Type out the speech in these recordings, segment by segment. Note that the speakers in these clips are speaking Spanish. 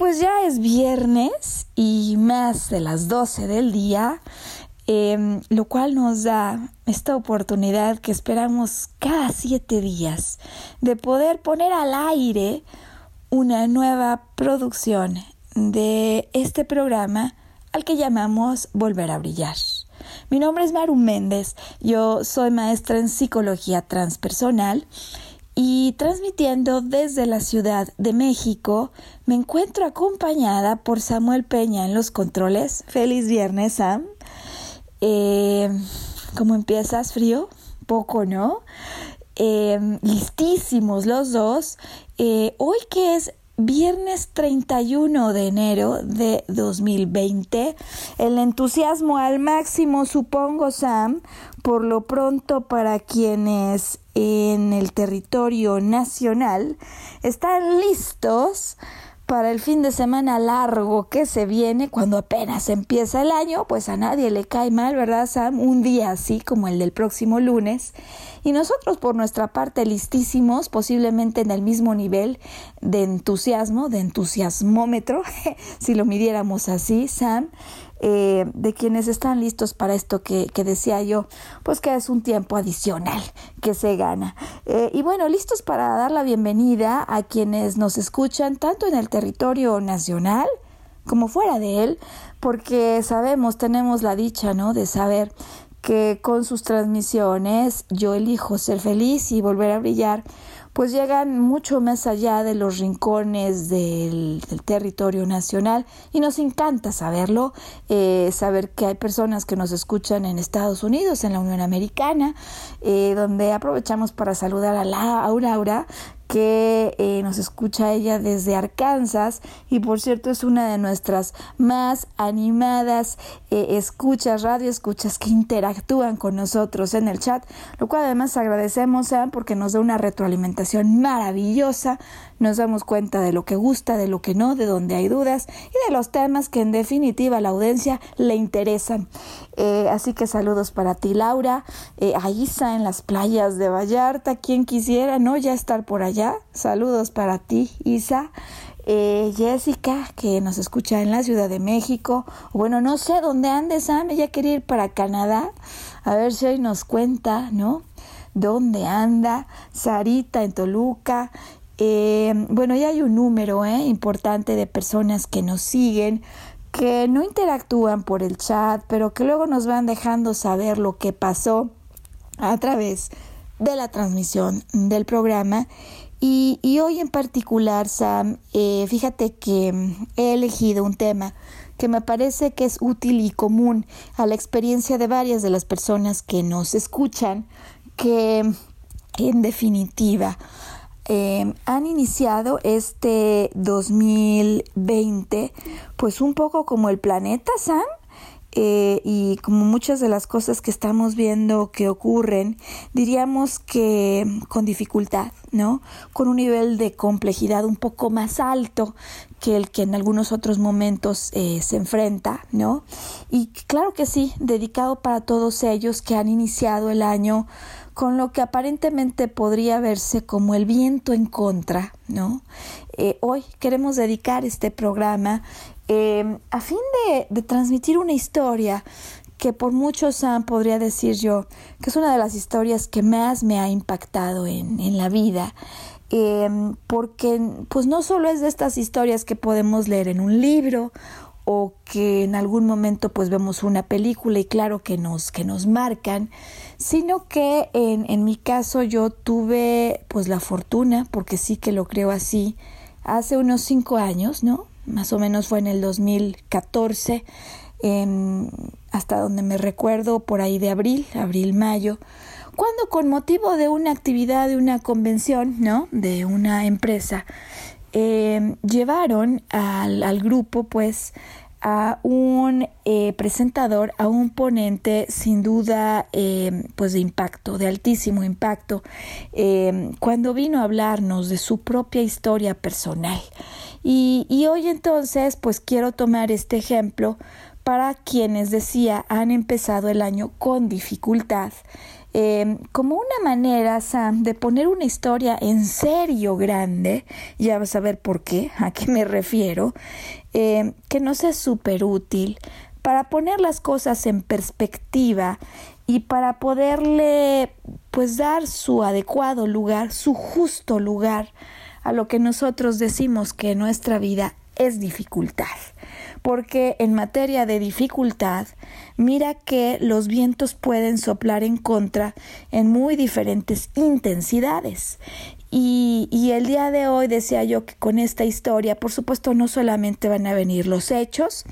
Pues ya es viernes y más de las 12 del día, em, lo cual nos da esta oportunidad que esperamos cada siete días de poder poner al aire una nueva producción de este programa al que llamamos Volver a Brillar. Mi nombre es Maru Méndez, yo soy maestra en psicología transpersonal y transmitiendo desde la Ciudad de México, me encuentro acompañada por Samuel Peña en los controles. Feliz viernes, Sam. Eh, ¿Cómo empiezas? ¿Frío? Poco, ¿no? Eh, listísimos los dos. Eh, hoy que es viernes 31 de enero de 2020. El entusiasmo al máximo, supongo, Sam, por lo pronto para quienes en el territorio nacional están listos para el fin de semana largo que se viene cuando apenas empieza el año, pues a nadie le cae mal, ¿verdad, Sam? Un día así como el del próximo lunes. Y nosotros por nuestra parte listísimos, posiblemente en el mismo nivel de entusiasmo, de entusiasmómetro, si lo midiéramos así, Sam, eh, de quienes están listos para esto que, que, decía yo, pues que es un tiempo adicional que se gana. Eh, y bueno, listos para dar la bienvenida a quienes nos escuchan tanto en el territorio nacional como fuera de él, porque sabemos, tenemos la dicha, ¿no? De saber que con sus transmisiones yo elijo ser feliz y volver a brillar pues llegan mucho más allá de los rincones del, territorio nacional y nos encanta saberlo, eh, saber que hay personas que nos escuchan en Estados Unidos, en la Unión Americana, eh, donde aprovechamos para saludar a Laura, Aura, que eh, nos escucha ella desde Arkansas y por cierto es una de nuestras más animadas eh, escuchas, radio escuchas que interactúan con nosotros en el chat, lo cual además agradecemos porque nos da una retroalimentación maravillosa, nos damos cuenta de lo que gusta, de lo que no, de donde hay dudas y de los temas que en definitiva a la audiencia le interesan. Eh, así que saludos para ti Laura, a Isa en las playas de Vallarta, quien quisiera, ¿no? Ya estar por allá Saludos para ti, Isa. Eh, Jessica, que nos escucha en la Ciudad de México. Bueno, no sé dónde andes, Sam. Ella quiere ir para Canadá. A ver si hoy nos cuenta, ¿no? ¿Dónde anda? Sarita en Toluca. Eh, bueno, ya hay un número ¿eh? importante de personas que nos siguen, que no interactúan por el chat, pero que luego nos van dejando saber lo que pasó a través de la transmisión del programa y, hoy en particular, Sam, eh, fíjate que mm, he elegido un tema que me parece que es útil y común a la experiencia de varias de las personas que nos escuchan, que en definitiva eh, han iniciado este 2020 pues un poco como el planeta Sam eh, y como muchas de las cosas que estamos viendo que ocurren, diríamos que con dificultad, ¿no? Con un nivel de complejidad un poco más alto que el que en algunos otros momentos eh, se enfrenta, ¿no? Y claro que sí, dedicado para todos ellos que han iniciado el año con lo que aparentemente podría verse como el viento en contra, ¿no? Eh, hoy queremos dedicar este programa eh, a fin de, transmitir una historia que por muchos podría decir yo, que es una de las historias que más me ha impactado en, la vida. Em, porque pues no solo es de estas historias que podemos leer en un libro o que en algún momento pues vemos una película y claro que nos, que nos marcan, sino que en, en mi caso yo tuve pues la fortuna, porque sí que lo creo así, hace unos cinco años, ¿no? más o menos fue en el 2014, hasta donde me recuerdo, por ahí de abril, abril-mayo, cuando con motivo de una actividad, de una convención, ¿no? De una empresa, em, llevaron al, al, grupo, pues, a un eh, presentador, a un ponente sin duda em, pues de impacto, de altísimo impacto, em, cuando vino a hablarnos de su propia historia personal. Y, y hoy entonces pues quiero tomar este ejemplo para quienes decía han empezado el año con dificultad eh, como una manera, Sam, de poner una historia en serio grande, ya vas a ver por qué, a qué me refiero, eh, que nos es súper útil para poner las cosas en perspectiva y para poderle pues dar su adecuado lugar, su justo lugar a lo que nosotros decimos que nuestra vida es dificultad. Porque en materia de dificultad, mira que los vientos pueden soplar en contra en muy diferentes intensidades. Y, y, el día de hoy decía yo que con esta historia, por supuesto, no solamente van a venir los hechos,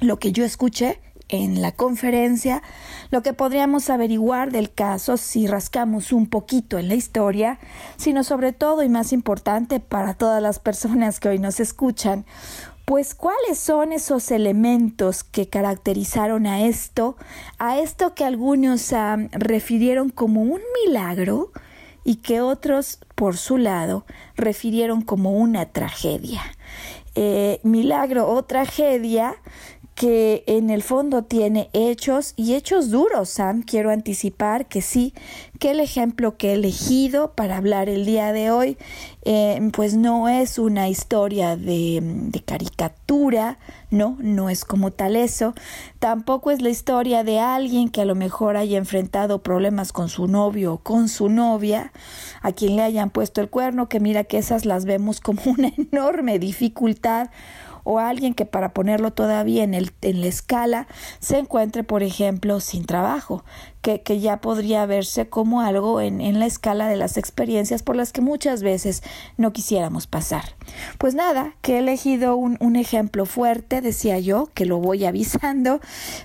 lo que yo escuché en la conferencia, lo que podríamos averiguar del caso si rascamos un poquito en la historia, sino sobre todo y más importante para todas las personas que hoy nos escuchan, pues cuáles son esos elementos que caracterizaron a esto, a esto que algunos refirieron como un milagro y que otros, por su lado, refirieron como una tragedia. Eh, milagro o tragedia que en el fondo tiene hechos y hechos duros, Sam. Quiero anticipar que sí, que el ejemplo que he elegido para hablar el día de hoy, eh, pues no es una historia de, de, caricatura, no, no es como tal eso. Tampoco es la historia de alguien que a lo mejor haya enfrentado problemas con su novio o con su novia, a quien le hayan puesto el cuerno, que mira que esas las vemos como una enorme dificultad o alguien que para ponerlo todavía en, el, en la escala se encuentre, por ejemplo, sin trabajo, que, que ya podría verse como algo en, en la escala de las experiencias por las que muchas veces no quisiéramos pasar. Pues nada, que he elegido un, un ejemplo fuerte, decía yo, que lo voy avisando,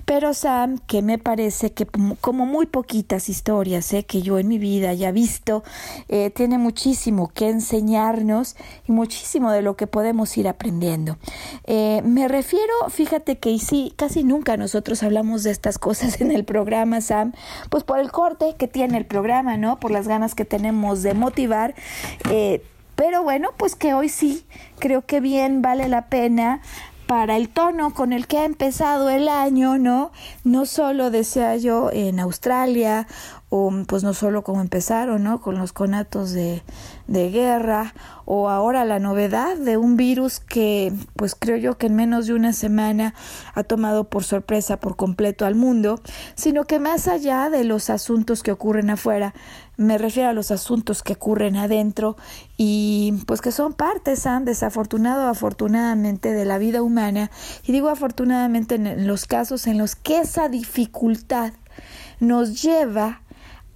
pero Sam, que me parece que como muy poquitas historias eh, que yo en mi vida haya visto, eh, tiene muchísimo que enseñarnos y muchísimo de lo que podemos ir aprendiendo. Eh, me refiero, fíjate que sí, casi nunca nosotros hablamos de estas cosas en el programa, Sam, pues por el corte que tiene el programa, ¿no? Por las ganas que tenemos de motivar. Eh, pero bueno, pues que hoy sí, creo que bien vale la pena para el tono con el que ha empezado el año, ¿no? No solo decía yo en Australia, o pues no solo como empezaron, ¿no? Con los conatos de, de guerra, o ahora la novedad de un virus que pues creo yo que en menos de una semana ha tomado por sorpresa por completo al mundo, sino que más allá de los asuntos que ocurren afuera, me refiero a los asuntos que ocurren adentro y pues que son partes, han desafortunado o afortunadamente de la vida humana y digo afortunadamente en los casos en los que esa dificultad nos lleva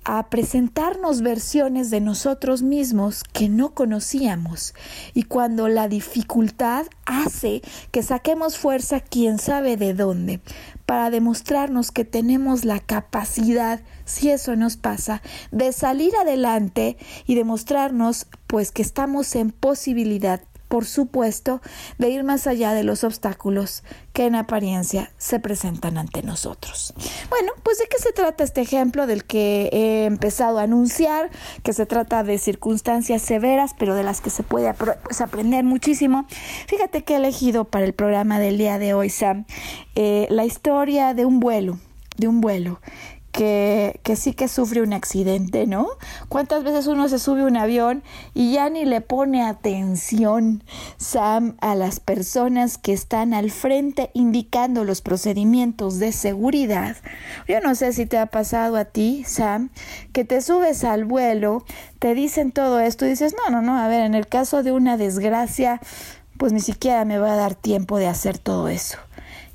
a presentarnos versiones de nosotros mismos que no conocíamos. Y cuando la dificultad hace que saquemos fuerza, quién sabe de dónde, para demostrarnos que tenemos la capacidad, si eso nos pasa, de salir adelante y demostrarnos pues que estamos en posibilidad por supuesto, de ir más allá de los obstáculos que en apariencia se presentan ante nosotros. Bueno, pues de qué se trata este ejemplo del que he empezado a anunciar, que se trata de circunstancias severas, pero de las que se puede pues, aprender muchísimo. Fíjate que he elegido para el programa del día de hoy, Sam, eh, la historia de un vuelo, de un vuelo que, que, sí que sufre un accidente, ¿no? ¿Cuántas veces uno se sube a un avión y ya ni le pone atención, Sam, a las personas que están al frente indicando los procedimientos de seguridad? Yo no sé si te ha pasado a ti, Sam, que te subes al vuelo, te dicen todo esto y dices, no, no, no, a ver, en el caso de una desgracia, pues ni siquiera me va a dar tiempo de hacer todo eso.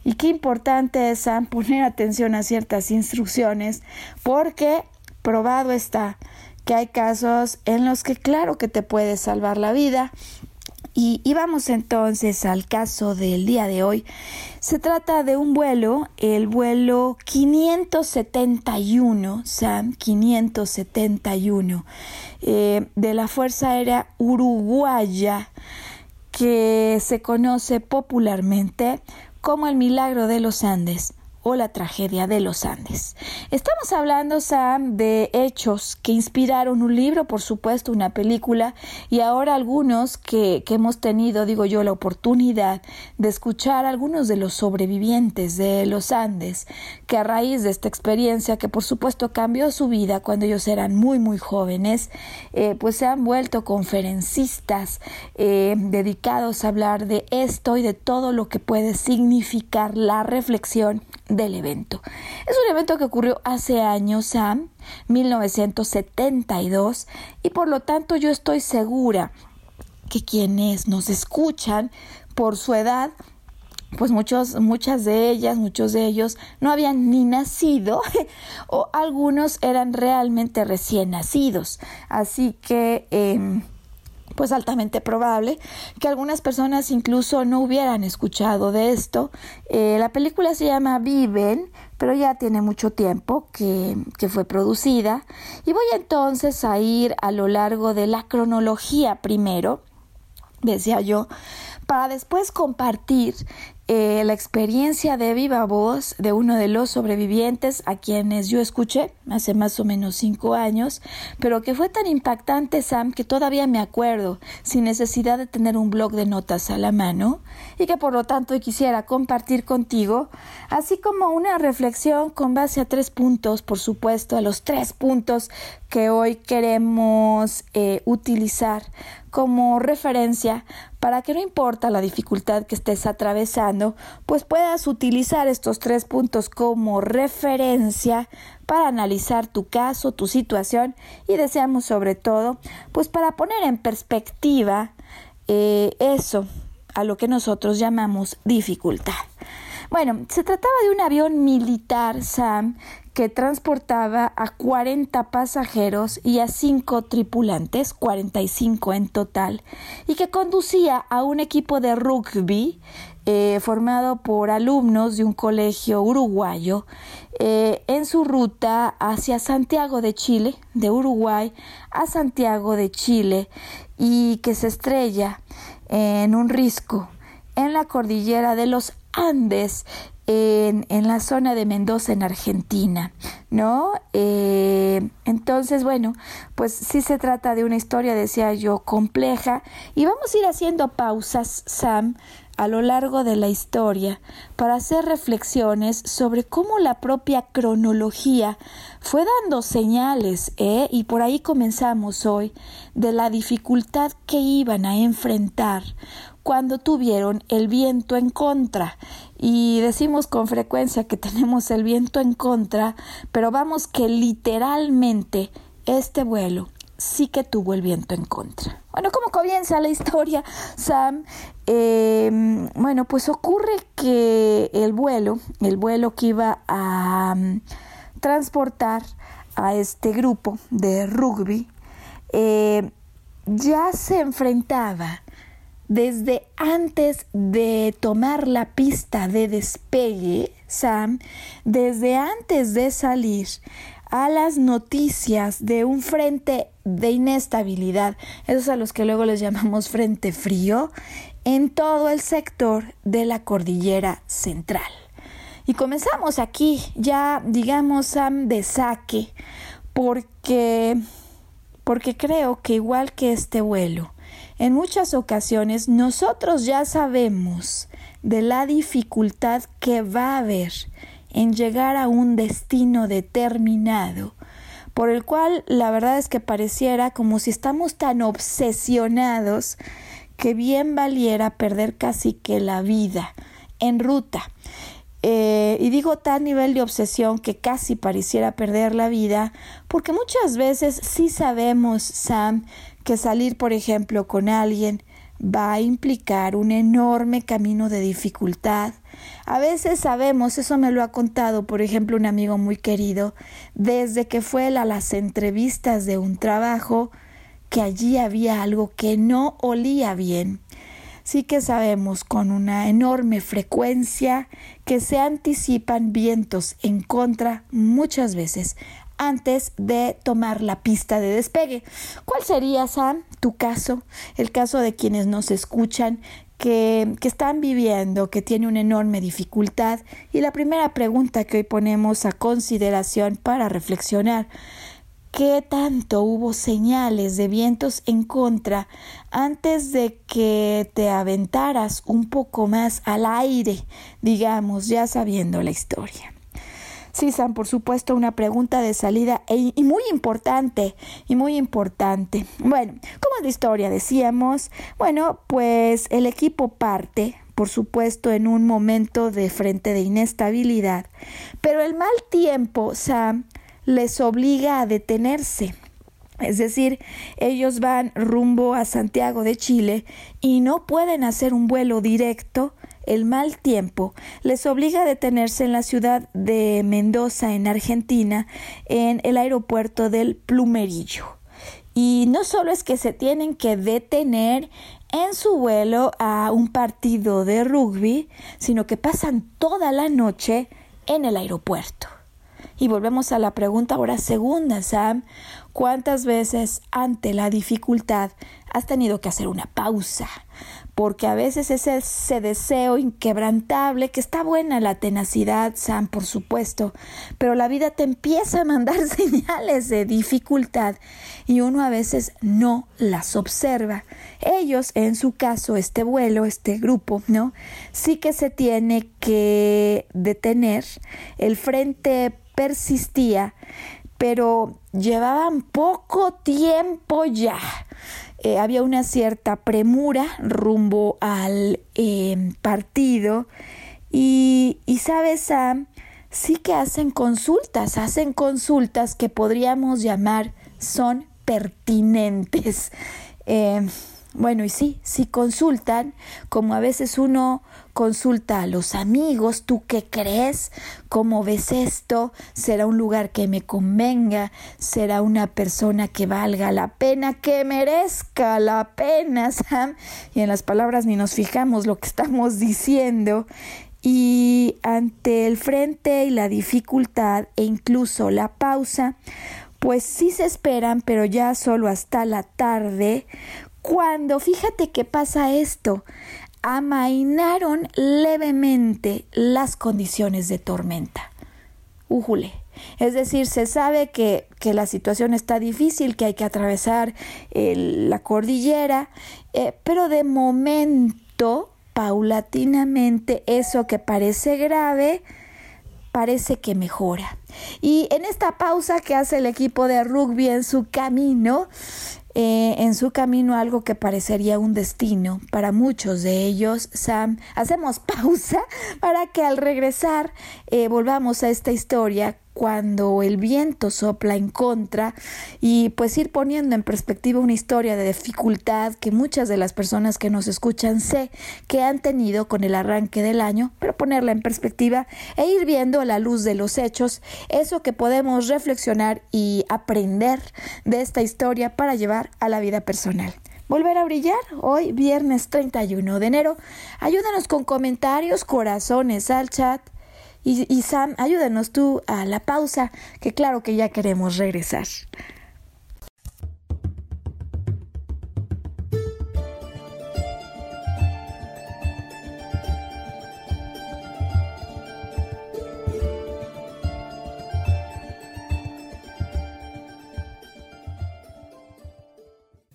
Y qué importante es poner atención a ciertas instrucciones porque probado está que hay casos en los que claro que te puede salvar la vida. Y, vamos entonces al caso del día de hoy. Se trata de un vuelo, el vuelo 571, Sam, 571, eh, de la Fuerza Aérea Uruguaya, que se conoce popularmente como el milagro de los Andes o la tragedia de los Andes. Estamos hablando, Sam, de hechos que inspiraron un libro, por supuesto, una película, y ahora algunos que, hemos tenido, digo yo, la oportunidad de escuchar a algunos de los sobrevivientes de los Andes, que a raíz de esta experiencia, que por supuesto cambió su vida cuando ellos eran muy, muy jóvenes, eh, pues se han vuelto conferencistas eh, dedicados a hablar de esto y de todo lo que puede significar la reflexión del evento. Es un evento que ocurrió hace años, Sam, 1972, y por lo tanto yo estoy segura que quienes nos escuchan por su edad pues muchos, muchas de ellas, muchos de ellos no habían ni nacido o algunos eran realmente recién nacidos. Así que em, pues altamente probable que algunas personas incluso no hubieran escuchado de esto. Eh, la película se llama Viven, pero ya tiene mucho tiempo que, que fue producida. Y voy entonces a ir a lo largo de la cronología primero, decía yo, para después compartir eh, la experiencia de viva voz de uno de los sobrevivientes a quienes yo escuché hace más o menos cinco años, pero que fue tan impactante, Sam, que todavía me acuerdo, sin necesidad de tener un blog de notas a la mano, y que por lo tanto quisiera compartir contigo, así como una reflexión con base a tres puntos, por supuesto, a los tres puntos que hoy queremos eh, utilizar como referencia para que no importa la dificultad que estés atravesando, pues puedas utilizar estos tres puntos como referencia para analizar tu caso, tu situación y deseamos sobre todo, pues para poner en perspectiva eh, eso a lo que nosotros llamamos dificultad. Bueno, se trataba de un avión militar, Sam, que transportaba a 40 pasajeros y a 5 tripulantes, 45 en total, y que conducía a un equipo de rugby eh, formado por alumnos de un colegio uruguayo eh, en su ruta hacia Santiago de Chile, de Uruguay a Santiago de Chile, y que se estrella en un risco en la cordillera de los Andes en, la zona de Mendoza, en Argentina, ¿no? Eh, entonces, bueno, pues sí se trata de una historia, decía yo, compleja, y vamos a ir haciendo pausas, Sam, a lo largo de la historia para hacer reflexiones sobre cómo la propia cronología fue dando señales, ¿eh? y por ahí comenzamos hoy, de la dificultad que iban a enfrentar cuando tuvieron el viento en contra. Y decimos con frecuencia que tenemos el viento en contra, pero vamos que literalmente este vuelo sí que tuvo el viento en contra. Bueno, ¿cómo comienza la historia, Sam? Em, bueno, pues ocurre que el vuelo, el vuelo que iba a mm, transportar a este grupo de rugby, eh, ya se enfrentaba desde antes de tomar la pista de despegue, Sam, desde antes de salir a las noticias de un frente de inestabilidad, esos a los que luego les llamamos frente frío, en todo el sector de la cordillera central. Y comenzamos aquí, ya digamos, de saque, porque, porque creo que igual que este vuelo, en muchas ocasiones nosotros ya sabemos de la dificultad que va a haber en llegar a un destino determinado, por el cual la verdad es que pareciera como si estamos tan obsesionados que bien valiera perder casi que la vida en ruta. Eh, y digo tal nivel de obsesión que casi pareciera perder la vida, porque muchas veces sí sabemos, Sam, que salir, por ejemplo, con alguien va a implicar un enorme camino de dificultad. A veces sabemos, eso me lo ha contado, por ejemplo, un amigo muy querido, desde que fue a las entrevistas de un trabajo, que allí había algo que no olía bien. Sí que sabemos con una enorme frecuencia que se anticipan vientos en contra muchas veces antes de tomar la pista de despegue. ¿Cuál sería, Sam, tu caso? El caso de quienes nos escuchan que, que, están viviendo, que tiene una enorme dificultad. Y la primera pregunta que hoy ponemos a consideración para reflexionar. ¿Qué tanto hubo señales de vientos en contra antes de que te aventaras un poco más al aire, digamos, ya sabiendo la historia? Sí, Sam, por supuesto, una pregunta de salida e, y muy importante, y muy importante. Bueno, ¿cómo es la historia? Decíamos, bueno, pues el equipo parte, por supuesto, en un momento de frente de inestabilidad, pero el mal tiempo, Sam, les obliga a detenerse. Es decir, ellos van rumbo a Santiago de Chile y no pueden hacer un vuelo directo el mal tiempo les obliga a detenerse en la ciudad de Mendoza, en Argentina, en el aeropuerto del Plumerillo. Y no solo es que se tienen que detener en su vuelo a un partido de rugby, sino que pasan toda la noche en el aeropuerto. Y volvemos a la pregunta ahora segunda, Sam. ¿Cuántas veces ante la dificultad has tenido que hacer una pausa? Porque a veces es ese deseo inquebrantable, que está buena la tenacidad, Sam, por supuesto, pero la vida te empieza a mandar señales de dificultad y uno a veces no las observa. Ellos, en su caso, este vuelo, este grupo, ¿no? Sí que se tiene que detener, el frente persistía, pero llevaban poco tiempo ya. Eh, había una cierta premura rumbo al em, partido y, y sabes, Sam, sí que hacen consultas, hacen consultas que podríamos llamar son pertinentes. Em, bueno, y sí, sí consultan, como a veces uno consulta a los amigos, ¿tú qué crees? ¿Cómo ves esto? ¿Será un lugar que me convenga? ¿Será una persona que valga la pena, que merezca la pena, Sam? Y en las palabras ni nos fijamos lo que estamos diciendo. Y ante el frente y la dificultad e incluso la pausa, pues sí se esperan, pero ya solo hasta la tarde, cuando fíjate que pasa esto, amainaron levemente las condiciones de tormenta. Újule. Es decir, se sabe que, que, la situación está difícil, que hay que atravesar la cordillera, eh, pero de momento, paulatinamente, eso que parece grave, parece que mejora. Y en esta pausa que hace el equipo de rugby en su camino, eh, en su camino algo que parecería un destino para muchos de ellos. Sam, hacemos pausa para que al regresar eh, volvamos a esta historia cuando el viento sopla en contra y pues ir poniendo en perspectiva una historia de dificultad que muchas de las personas que nos escuchan sé que han tenido con el arranque del año, pero ponerla en perspectiva e ir viendo a la luz de los hechos eso que podemos reflexionar y aprender de esta historia para llevar a la vida personal volver a brillar hoy viernes 31 de enero. Ayúdanos con comentarios, corazones al chat Y, Sam, ayúdanos tú a la pausa, que claro que ya queremos regresar.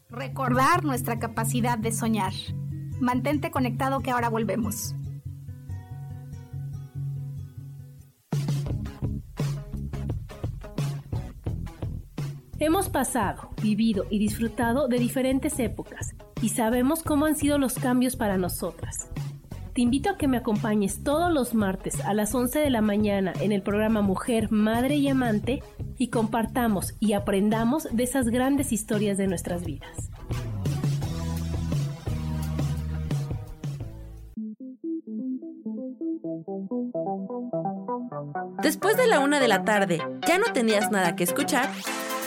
Recordar nuestra capacidad de soñar. Mantente conectado que ahora volvemos. Hemos pasado, vivido y disfrutado de diferentes épocas y sabemos cómo han sido los cambios para nosotras. Te invito a que me acompañes todos los martes a las 11 de la mañana en el programa Mujer, Madre y Amante y compartamos y aprendamos de esas grandes historias de nuestras vidas. Después de la una de la tarde, ¿ya no tenías nada que escuchar?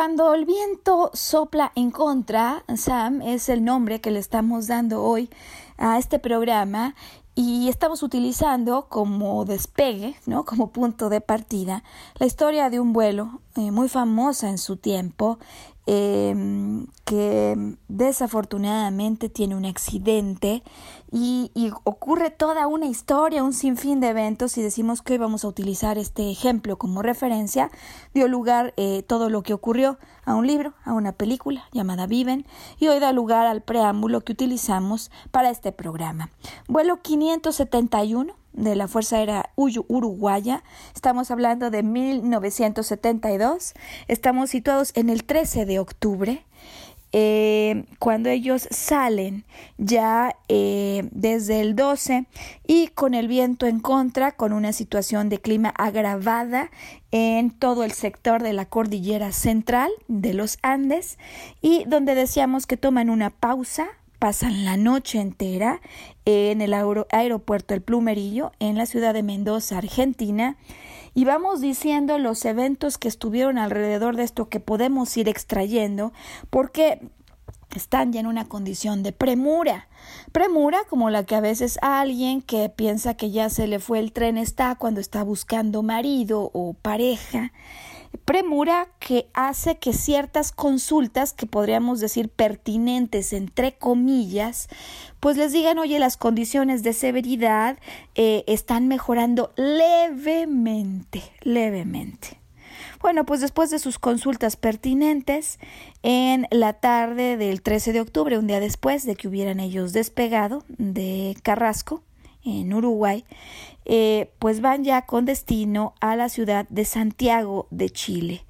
Cuando el viento sopla en contra, Sam es el nombre que le estamos dando hoy a este programa y estamos utilizando como despegue, ¿no? como punto de partida, la historia de un vuelo eh, muy famosa en su tiempo eh, que desafortunadamente tiene un accidente y, y, ocurre toda una historia, un sinfín de eventos y decimos que hoy vamos a utilizar este ejemplo como referencia, dio lugar eh, todo lo que ocurrió a un libro, a una película llamada Viven y hoy da lugar al preámbulo que utilizamos para este programa. Vuelo 571 de la Fuerza Aérea Uruguaya. Estamos hablando de 1972. Estamos situados en el 13 de octubre. Eh, cuando ellos salen ya eh, desde el 12 y con el viento en contra, con una situación de clima agravada en todo el sector de la cordillera central de los Andes y donde decíamos que toman una pausa pasan la noche entera en el aeropuerto El Plumerillo, en la ciudad de Mendoza, Argentina, y vamos diciendo los eventos que estuvieron alrededor de esto que podemos ir extrayendo, porque están ya en una condición de premura. Premura como la que a veces alguien que piensa que ya se le fue el tren está cuando está buscando marido o pareja premura que hace que ciertas consultas que podríamos decir pertinentes entre comillas pues les digan oye las condiciones de severidad eh, están mejorando levemente levemente bueno, pues después de sus consultas pertinentes, en la tarde del 13 de octubre, un día después de que hubieran ellos despegado de Carrasco, en Uruguay, eh, pues van ya con destino a la ciudad de Santiago de Chile.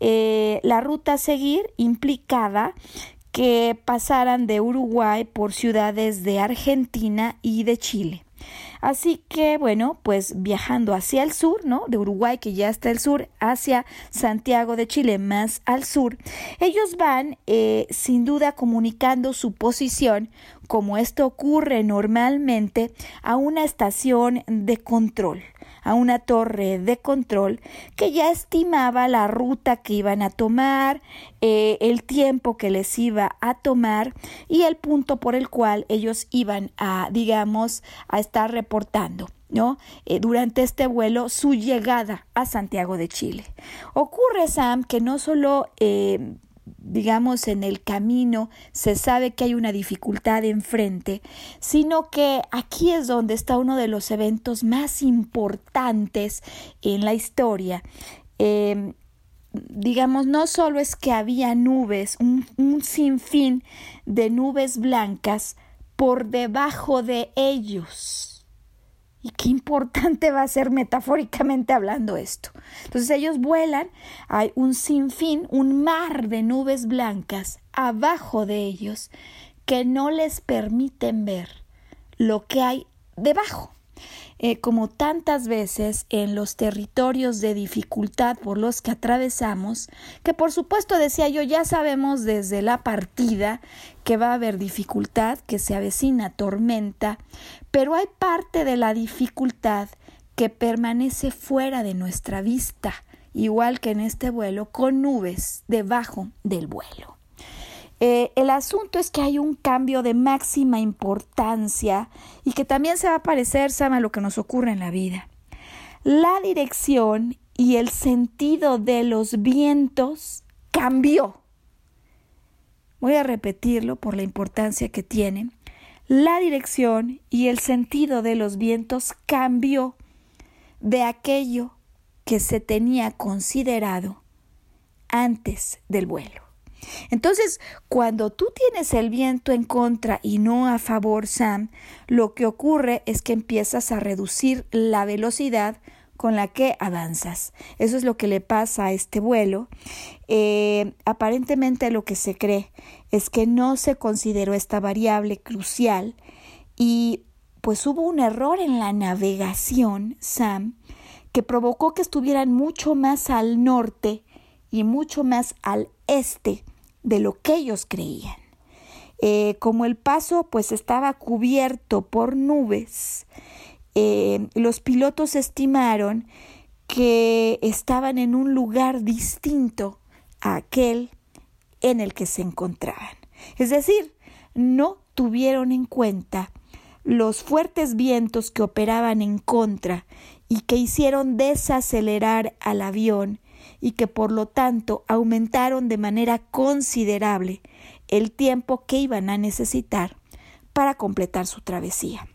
Eh, la ruta a seguir implicaba que pasaran de Uruguay por ciudades de Argentina y de Chile. Así que, bueno, pues viajando hacia el sur, ¿no? De Uruguay, que ya está al sur, hacia Santiago de Chile, más al sur, ellos van eh, sin duda comunicando su posición, como esto ocurre normalmente, a una estación de control a una torre de control que ya estimaba la ruta que iban a tomar, eh, el tiempo que les iba a tomar y el punto por el cual ellos iban a, digamos, a estar reportando. ¿no? Eh, durante este vuelo su llegada a Santiago de Chile. Ocurre, Sam, que no solo eh, digamos, en el camino, se sabe que hay una dificultad enfrente, sino que aquí es donde está uno de los eventos más importantes en la historia. Em, digamos, no solo es que había nubes, un, un sinfín de nubes blancas por debajo de ellos y qué importante va a ser metafóricamente hablando esto. Entonces ellos vuelan, hay un sinfín, un mar de nubes blancas abajo de ellos que no les permiten ver lo que hay debajo. Eh, como tantas veces en los territorios de dificultad por los que atravesamos, que por supuesto decía yo, ya sabemos desde la partida que va a haber dificultad, que se avecina tormenta, pero hay parte de la dificultad que permanece fuera de nuestra vista, igual que en este vuelo, con nubes debajo del vuelo. Eh, el asunto es que hay un cambio de máxima importancia y que también se va a parecer, a lo que nos ocurre en la vida. La dirección y el sentido de los vientos cambió. Voy a repetirlo por la importancia que tiene. La dirección y el sentido de los vientos cambió de aquello que se tenía considerado antes del vuelo. Entonces, cuando tú tienes el viento en contra y no a favor, Sam, lo que ocurre es que empiezas a reducir la velocidad con la que avanzas. Eso es lo que le pasa a este vuelo. Eh, aparentemente lo que se cree es que no se consideró esta variable crucial y pues hubo un error en la navegación, Sam, que provocó que estuvieran mucho más al norte y mucho más al este de lo que ellos creían. Eh, como el paso pues estaba cubierto por nubes, eh, los pilotos estimaron que estaban en un lugar distinto a aquel en el que se encontraban. Es decir, no tuvieron en cuenta los fuertes vientos que operaban en contra y que hicieron desacelerar al avión y que por lo tanto aumentaron de manera considerable el tiempo que iban a necesitar para completar su travesía.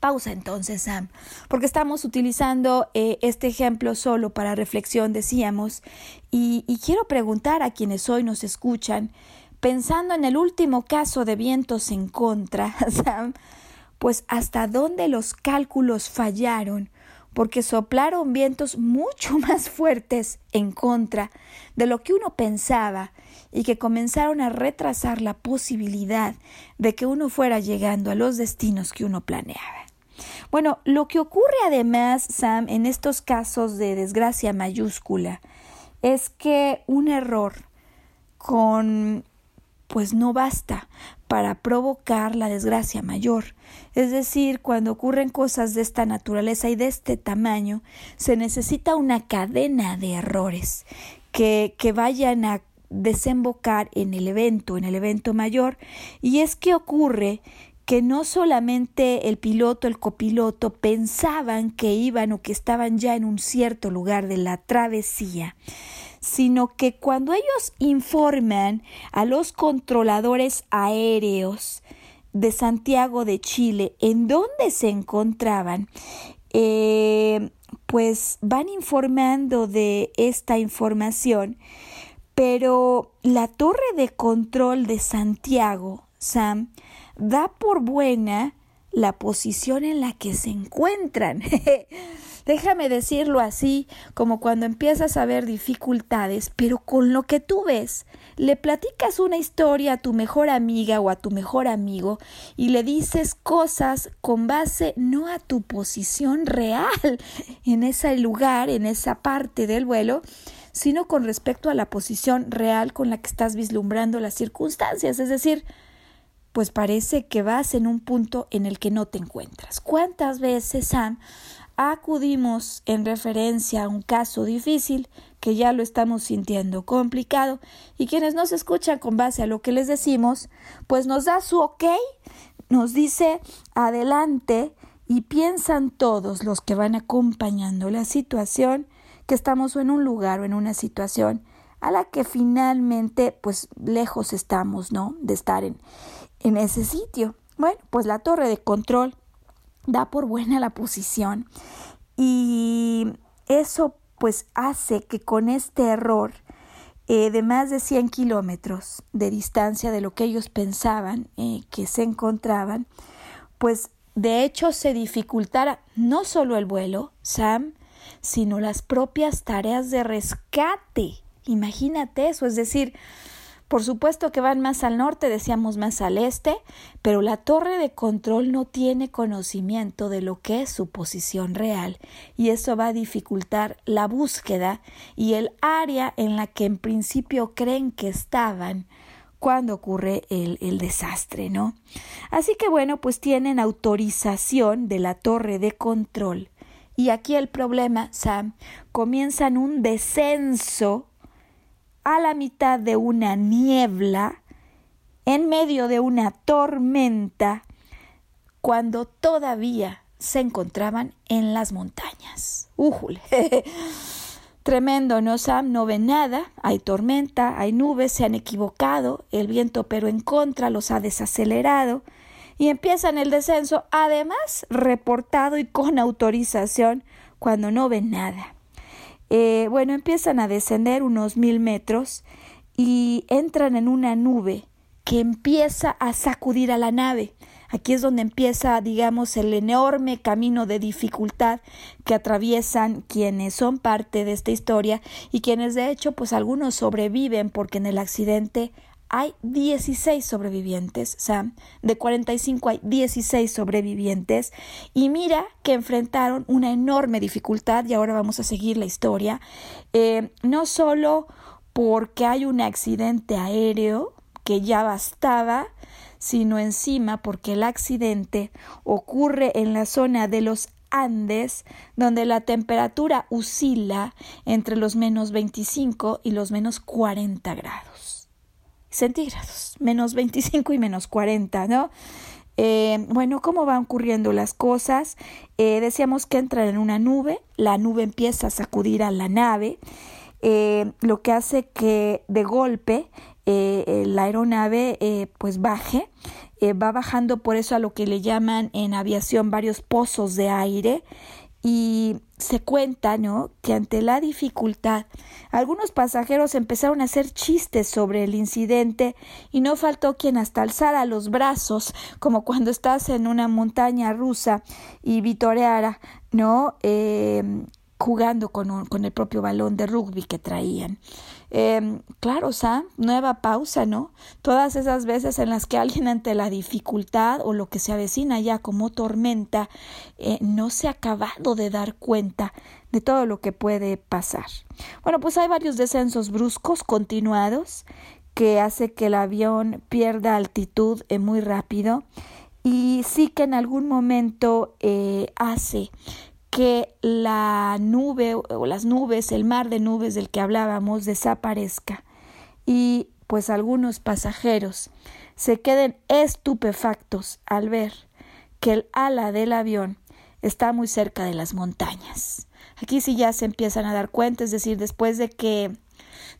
Pausa entonces, Sam, porque estamos utilizando eh, este ejemplo solo para reflexión, decíamos, y, y quiero preguntar a quienes hoy nos escuchan, pensando en el último caso de vientos en contra, Sam, pues hasta dónde los cálculos fallaron porque soplaron vientos mucho más fuertes en contra de lo que uno pensaba y que comenzaron a retrasar la posibilidad de que uno fuera llegando a los destinos que uno planeaba. Bueno, lo que ocurre además, Sam, en estos casos de desgracia mayúscula, es que un error con pues no basta para provocar la desgracia mayor. Es decir, cuando ocurren cosas de esta naturaleza y de este tamaño, se necesita una cadena de errores que, que vayan a desembocar en el evento, en el evento mayor. Y es que ocurre que no solamente el piloto, el copiloto pensaban que iban o que estaban ya en un cierto lugar de la travesía, sino que cuando ellos informan a los controladores aéreos de Santiago de Chile en dónde se encontraban, eh, pues van informando de esta información, pero la torre de control de Santiago, Sam, da por buena la posición en la que se encuentran. Déjame decirlo así, como cuando empiezas a ver dificultades, pero con lo que tú ves, le platicas una historia a tu mejor amiga o a tu mejor amigo y le dices cosas con base no a tu posición real en ese lugar, en esa parte del vuelo, sino con respecto a la posición real con la que estás vislumbrando las circunstancias, es decir, pues parece que vas en un punto en el que no te encuentras. ¿Cuántas veces, Sam, acudimos en referencia a un caso difícil que ya lo estamos sintiendo complicado y quienes nos escuchan con base a lo que les decimos, pues nos da su ok, nos dice adelante y piensan todos los que van acompañando la situación que estamos en un lugar o en una situación a la que finalmente pues lejos estamos, ¿no? De estar en, en ese sitio. Bueno, pues la torre de control da por buena la posición y eso pues hace que con este error eh, de más de 100 kilómetros de distancia de lo que ellos pensaban eh, que se encontraban, pues de hecho se dificultara no solo el vuelo, Sam, sino las propias tareas de rescate. Imagínate eso, es decir, por supuesto que van más al norte, decíamos más al este, pero la torre de control no tiene conocimiento de lo que es su posición real y eso va a dificultar la búsqueda y el área en la que en principio creen que estaban cuando ocurre el, desastre, ¿no? Así que bueno, pues tienen autorización de la torre de control. Y aquí el problema, Sam, comienzan un descenso a la mitad de una niebla, en medio de una tormenta, cuando todavía se encontraban en las montañas. ¡Újule! Tremendo, ¿no, Sam? No ven nada, hay tormenta, hay nubes, se han equivocado, el viento pero en contra los ha desacelerado y empiezan el descenso, además reportado y con autorización cuando no ven nada. Eh, bueno, empiezan a descender unos mil metros y entran en una nube que empieza a sacudir a la nave. Aquí es donde empieza, digamos, el enorme camino de dificultad que atraviesan quienes son parte de esta historia y quienes de hecho, pues algunos sobreviven porque en el accidente hay 16 sobrevivientes, Sam. De 45 hay 16 sobrevivientes. Y mira que enfrentaron una enorme dificultad y ahora vamos a seguir la historia. Eh, no solo porque hay un accidente aéreo que ya bastaba, sino encima porque el accidente ocurre en la zona de los Andes, donde la temperatura oscila entre los menos 25 y los menos 40 grados centígrados, menos 25 y menos 40, ¿no? Eh, bueno, ¿cómo van ocurriendo las cosas? Eh, decíamos que entran en una nube, la nube empieza a sacudir a la nave, eh, lo que hace que de golpe la aeronave pues baje, va bajando por eso a lo que le llaman en aviación varios pozos de aire y se cuenta, ¿no?, que ante la dificultad, algunos pasajeros empezaron a hacer chistes sobre el incidente y no faltó quien hasta alzara los brazos, como cuando estás en una montaña rusa y vitoreara, ¿no?, eh, jugando con, con el propio balón de rugby que traían. Eh, claro, Sam, nueva pausa, ¿no? Todas esas veces en las que alguien ante la dificultad o lo que se avecina ya como tormenta eh, no se ha acabado de dar cuenta de todo lo que puede pasar. Bueno, pues hay varios descensos bruscos continuados que hace que el avión pierda altitud eh, muy rápido y sí que en algún momento eh, hace que la nube o las nubes, el mar de nubes del que hablábamos, desaparezca y pues algunos pasajeros se queden estupefactos al ver que el ala del avión está muy cerca de las montañas. Aquí sí ya se empiezan a dar cuenta, es decir, después de que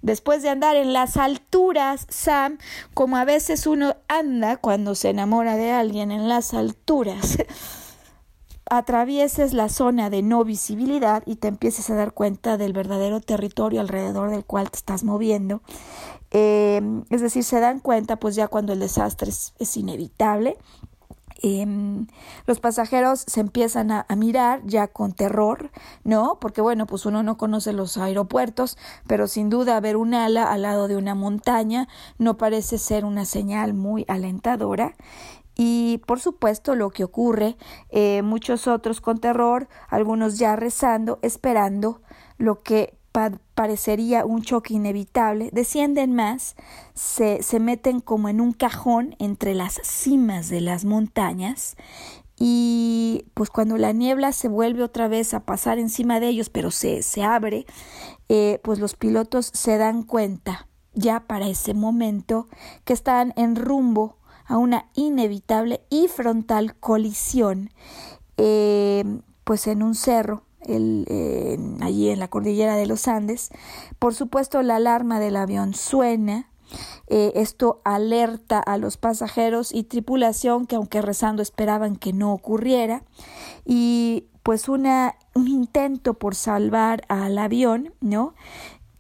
después de andar en las alturas, Sam, como a veces uno anda cuando se enamora de alguien en las alturas, atravieses la zona de no visibilidad y te empieces a dar cuenta del verdadero territorio alrededor del cual te estás moviendo. Eh, es decir, se dan cuenta pues ya cuando el desastre es, inevitable. Em, los pasajeros se empiezan a, mirar ya con terror, ¿no? Porque bueno, pues uno no conoce los aeropuertos, pero sin duda ver un ala al lado de una montaña no parece ser una señal muy alentadora. Y por supuesto lo que ocurre, eh, muchos otros con terror, algunos ya rezando, esperando lo que parecería un choque inevitable, descienden más, se, se meten como en un cajón entre las cimas de las montañas y pues cuando la niebla se vuelve otra vez a pasar encima de ellos, pero se, se abre, eh, pues los pilotos se dan cuenta ya para ese momento que están en rumbo a una inevitable y frontal colisión, eh, pues en un cerro allí en la cordillera de los Andes. Por supuesto, la alarma del avión suena. Eh, esto alerta a los pasajeros y tripulación que aunque rezando esperaban que no ocurriera. Y pues una, un intento por salvar al avión, ¿no?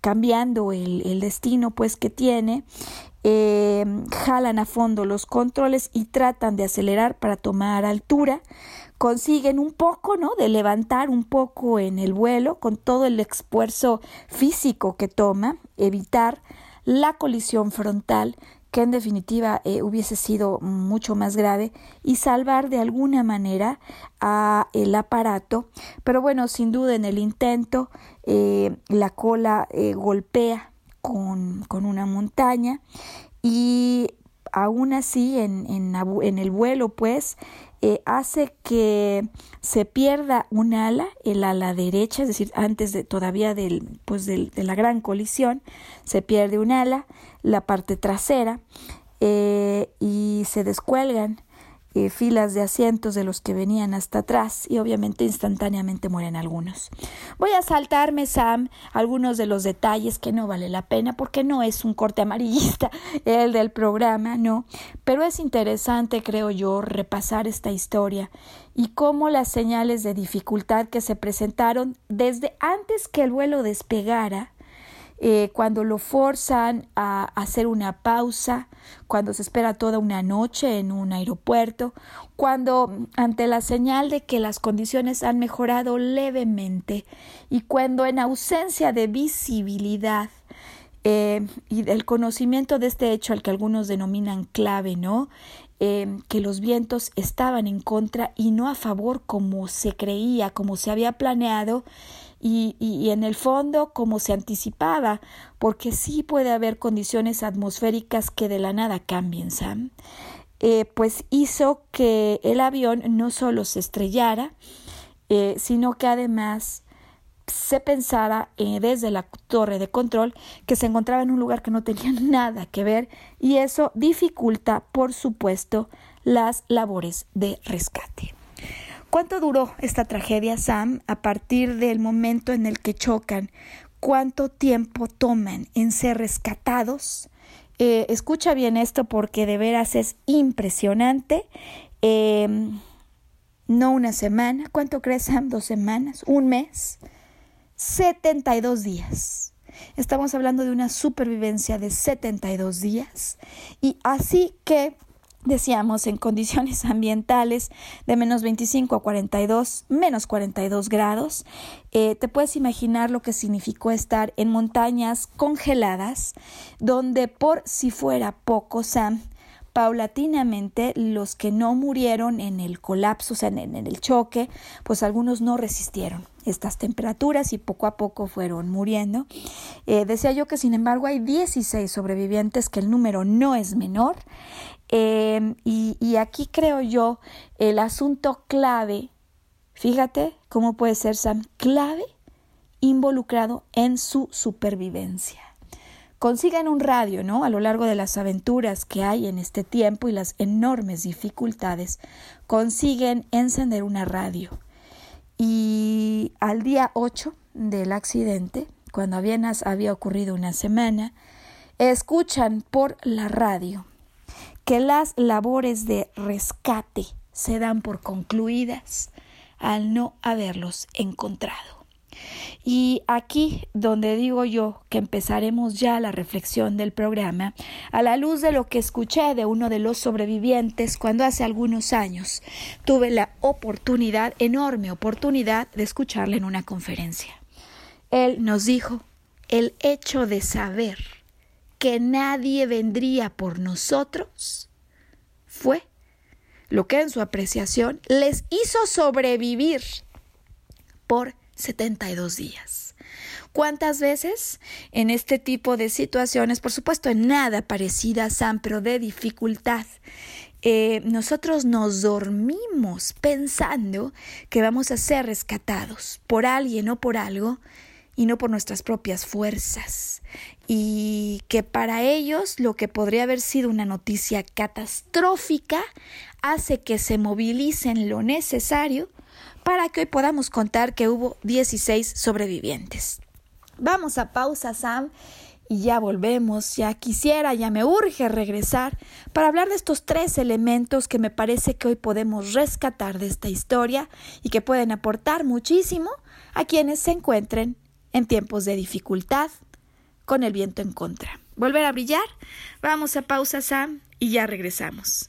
Cambiando el, el destino pues que tiene. Eh, jalan a fondo los controles y tratan de acelerar para tomar altura consiguen un poco, ¿no? De levantar un poco en el vuelo con todo el esfuerzo físico que toma, evitar la colisión frontal que en definitiva eh, hubiese sido mucho más grave y salvar de alguna manera a el aparato pero bueno sin duda en el intento eh, la cola eh, golpea con, con, una montaña y aún así en, en, el vuelo pues eh, hace que se pierda un ala, el ala derecha, es decir, antes de todavía del, pues de la gran colisión, se pierde un ala, la parte trasera, eh, y se descuelgan eh, filas de asientos de los que venían hasta atrás y obviamente instantáneamente mueren algunos. Voy a saltarme, Sam, algunos de los detalles que no vale la pena porque no es un corte amarillista el del programa, no, pero es interesante, creo yo, repasar esta historia y cómo las señales de dificultad que se presentaron desde antes que el vuelo despegara eh, cuando lo forzan a hacer una pausa, cuando se espera toda una noche en un aeropuerto, cuando ante la señal de que las condiciones han mejorado levemente y cuando en ausencia de visibilidad eh, y del conocimiento de este hecho al que algunos denominan clave, ¿no? Eh, que los vientos estaban en contra y no a favor como se creía, como se había planeado, y, en el fondo como se anticipaba, porque sí puede haber condiciones atmosféricas que de la nada cambien, Sam, eh, pues hizo que el avión no solo se estrellara, eh, sino que además se pensara eh, desde la torre de control que se encontraba en un lugar que no tenía nada que ver y eso dificulta, por supuesto, las labores de rescate. ¿Cuánto duró esta tragedia, Sam, a partir del momento en el que chocan? ¿Cuánto tiempo toman en ser rescatados? Eh, escucha bien esto porque de veras es impresionante. Em, no una semana, ¿cuánto crees, Sam? ¿Dos semanas? ¿Un mes? 72 días. Estamos hablando de una supervivencia de 72 días. Y así que decíamos, en condiciones ambientales de menos 25 a 42, menos 42 grados, eh, te puedes imaginar lo que significó estar en montañas congeladas, donde por si fuera poco, Sam, paulatinamente los que no murieron en el colapso, o sea, en, el choque, pues algunos no resistieron estas temperaturas y poco a poco fueron muriendo. Eh, decía yo que sin embargo hay 16 sobrevivientes, que el número no es menor. Y, y aquí creo yo el asunto clave, fíjate cómo puede ser Sam, clave involucrado en su supervivencia consigan un radio, ¿no? A lo largo de las aventuras que hay en este tiempo y las enormes dificultades, consiguen encender una radio. Y al día 8 del accidente, cuando apenas había ocurrido una semana, escuchan por la radio que las labores de rescate se dan por concluidas al no haberlos encontrado. Y aquí donde digo yo que empezaremos ya la reflexión del programa, a la luz de lo que escuché de uno de los sobrevivientes cuando hace algunos años tuve la oportunidad, enorme oportunidad, de escucarle en una conferencia. Él nos dijo, el hecho de saber que nadie vendría por nosotros fue lo que en su apreciación les hizo sobrevivir por 72 días. ¿Cuántas veces en este tipo de situaciones, por supuesto en nada parecidas, pero de dificultad, eh, nosotros nos dormimos pensando que vamos a ser rescatados por alguien o por algo y no por nuestras propias fuerzas. Y que para ellos lo que podría haber sido una noticia catastrófica hace que se movilicen lo necesario para que hoy podamos contar que hubo 16 sobrevivientes. Vamos a pausa, Sam, y ya volvemos. Ya quisiera, ya me urge regresar para hablar de estos tres elementos que me parece que hoy podemos rescatar de esta historia y que pueden aportar muchísimo a quienes se encuentren en tiempos de dificultad con el viento en contra. ¿Volver a brillar? Vamos a pausa, Sam, y ya regresamos.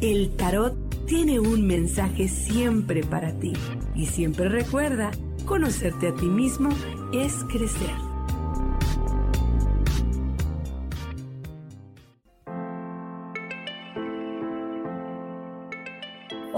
el tarot tiene un mensaje siempre para ti y siempre recuerda, conocerte a ti mismo es crecer.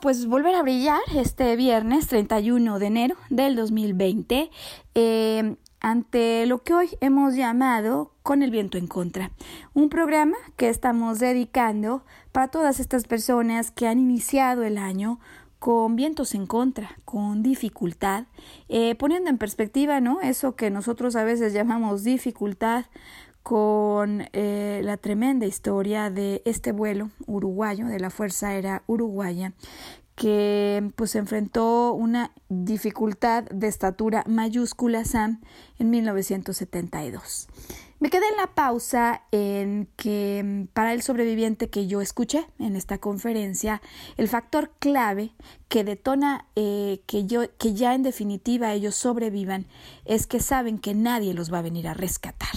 Pues volver a brillar este viernes 31 de enero del 2020 eh, ante lo que hoy hemos llamado Con el viento en contra, un programa que estamos dedicando para todas estas personas que han iniciado el año con vientos en contra, con dificultad, eh, poniendo en perspectiva, ¿no? Eso que nosotros a veces llamamos dificultad, con eh, la tremenda historia de este vuelo uruguayo, de la Fuerza Aérea Uruguaya, que pues enfrentó una dificultad de estatura mayúscula SAM en 1972. Me quedé en la pausa en que para el sobreviviente que yo escuché en esta conferencia, el factor clave que detona eh, que, yo, que ya en definitiva ellos sobrevivan es que saben que nadie los va a venir a rescatar.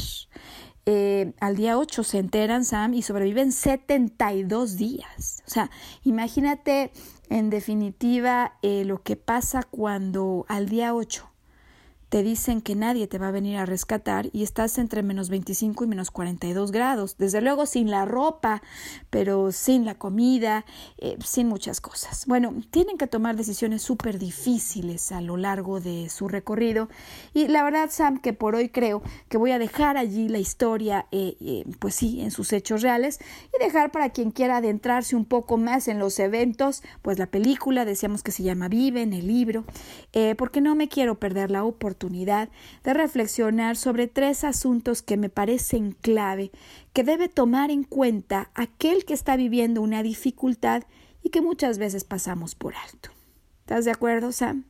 Eh, al día 8 se enteran, Sam, y sobreviven 72 días. O sea, imagínate en definitiva eh, lo que pasa cuando al día 8 te dicen que nadie te va a venir a rescatar y estás entre menos 25 y menos 42 grados. Desde luego sin la ropa, pero sin la comida, eh, sin muchas cosas. Bueno, tienen que tomar decisiones súper difíciles a lo largo de su recorrido y la verdad, Sam, que por hoy creo que voy a dejar allí la historia, eh, eh, pues sí, en sus hechos reales y dejar para quien quiera adentrarse un poco más en los eventos, pues la película, decíamos que se llama Vive en el libro, porque no me quiero perder la oportunidad de reflexionar sobre tres asuntos que me parecen clave que debe tomar en cuenta aquel que está viviendo una dificultad y que muchas veces pasamos por alto. ¿Estás de acuerdo, Sam?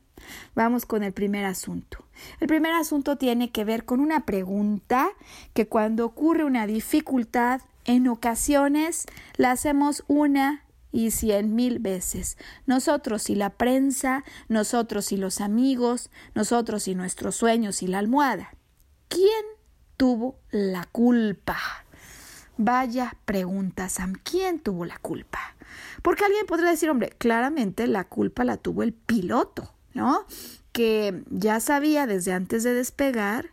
Vamos con el primer asunto. El primer asunto tiene que ver con una pregunta que cuando ocurre una dificultad, en ocasiones la hacemos una y cien mil veces. Nosotros y la prensa, nosotros y los amigos, nosotros y nuestros sueños y la almohada. ¿Quién tuvo la culpa? Vaya pregunta, Sam. ¿Quién tuvo la culpa? Porque alguien podría decir, hombre, claramente la culpa la tuvo el piloto, ¿no? Que ya sabía desde antes de despegar